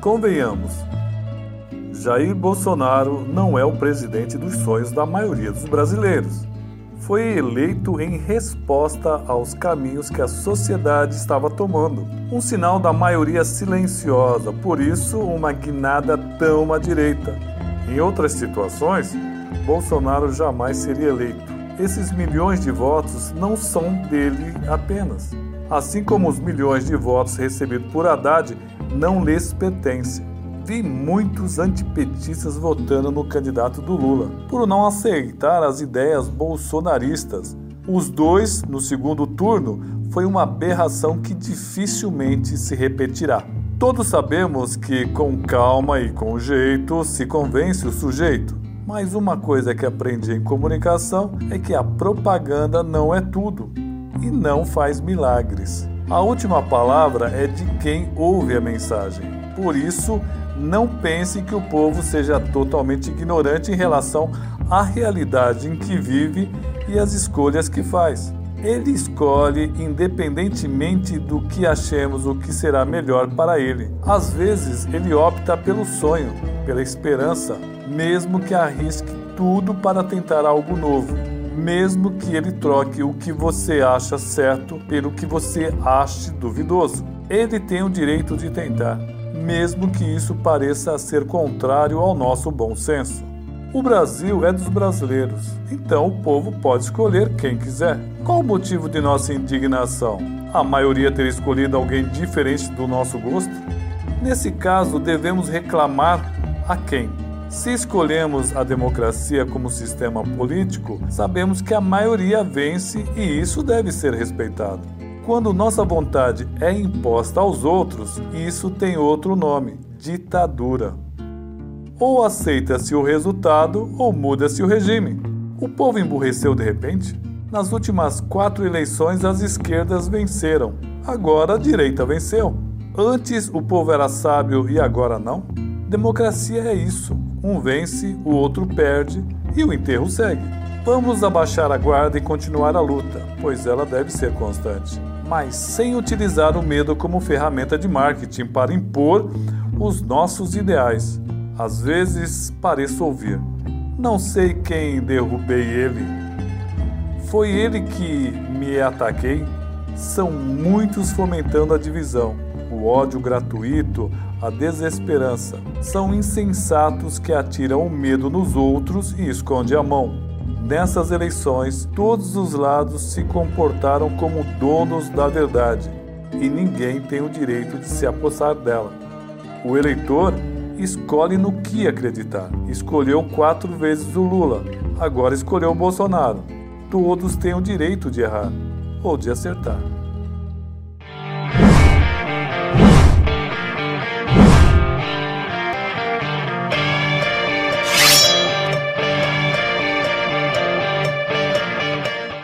Convenhamos, Jair Bolsonaro não é o presidente dos sonhos da maioria dos brasileiros. Foi eleito em resposta aos caminhos que a sociedade estava tomando. Um sinal da maioria silenciosa, por isso, uma guinada tão à direita. Em outras situações, Bolsonaro jamais seria eleito. Esses milhões de votos não são dele apenas. Assim como os milhões de votos recebidos por Haddad não lhes pertencem vi muitos antipetistas votando no candidato do Lula, por não aceitar as ideias bolsonaristas. Os dois, no segundo turno, foi uma aberração que dificilmente se repetirá. Todos sabemos que com calma e com jeito se convence o sujeito. Mas uma coisa que aprendi em comunicação é que a propaganda não é tudo e não faz milagres. A última palavra é de quem ouve a mensagem. Por isso, não pense que o povo seja totalmente ignorante em relação à realidade em que vive e as escolhas que faz. Ele escolhe independentemente do que achemos o que será melhor para ele. Às vezes, ele opta pelo sonho, pela esperança, mesmo que arrisque tudo para tentar algo novo, mesmo que ele troque o que você acha certo pelo que você ache duvidoso. Ele tem o direito de tentar mesmo que isso pareça ser contrário ao nosso bom senso. O Brasil é dos brasileiros, então o povo pode escolher quem quiser. Qual o motivo de nossa indignação? A maioria ter escolhido alguém diferente do nosso gosto? Nesse caso, devemos reclamar a quem? Se escolhemos a democracia como sistema político, sabemos que a maioria vence e isso deve ser respeitado. Quando nossa vontade é imposta aos outros, isso tem outro nome: ditadura. Ou aceita-se o resultado ou muda-se o regime. O povo emburreceu de repente? Nas últimas quatro eleições, as esquerdas venceram. Agora a direita venceu. Antes o povo era sábio e agora não? Democracia é isso: um vence, o outro perde e o enterro segue. Vamos abaixar a guarda e continuar a luta, pois ela deve ser constante mas sem utilizar o medo como ferramenta de marketing para impor os nossos ideais. Às vezes pareço ouvir: Não sei quem derrubei ele. Foi ele que me ataquei? São muitos fomentando a divisão, o ódio gratuito, a desesperança. São insensatos que atiram o medo nos outros e escondem a mão. Nessas eleições, todos os lados se comportaram como donos da verdade e ninguém tem o direito de se apossar dela. O eleitor escolhe no que acreditar. Escolheu quatro vezes o Lula, agora escolheu o Bolsonaro. Todos têm o direito de errar ou de acertar.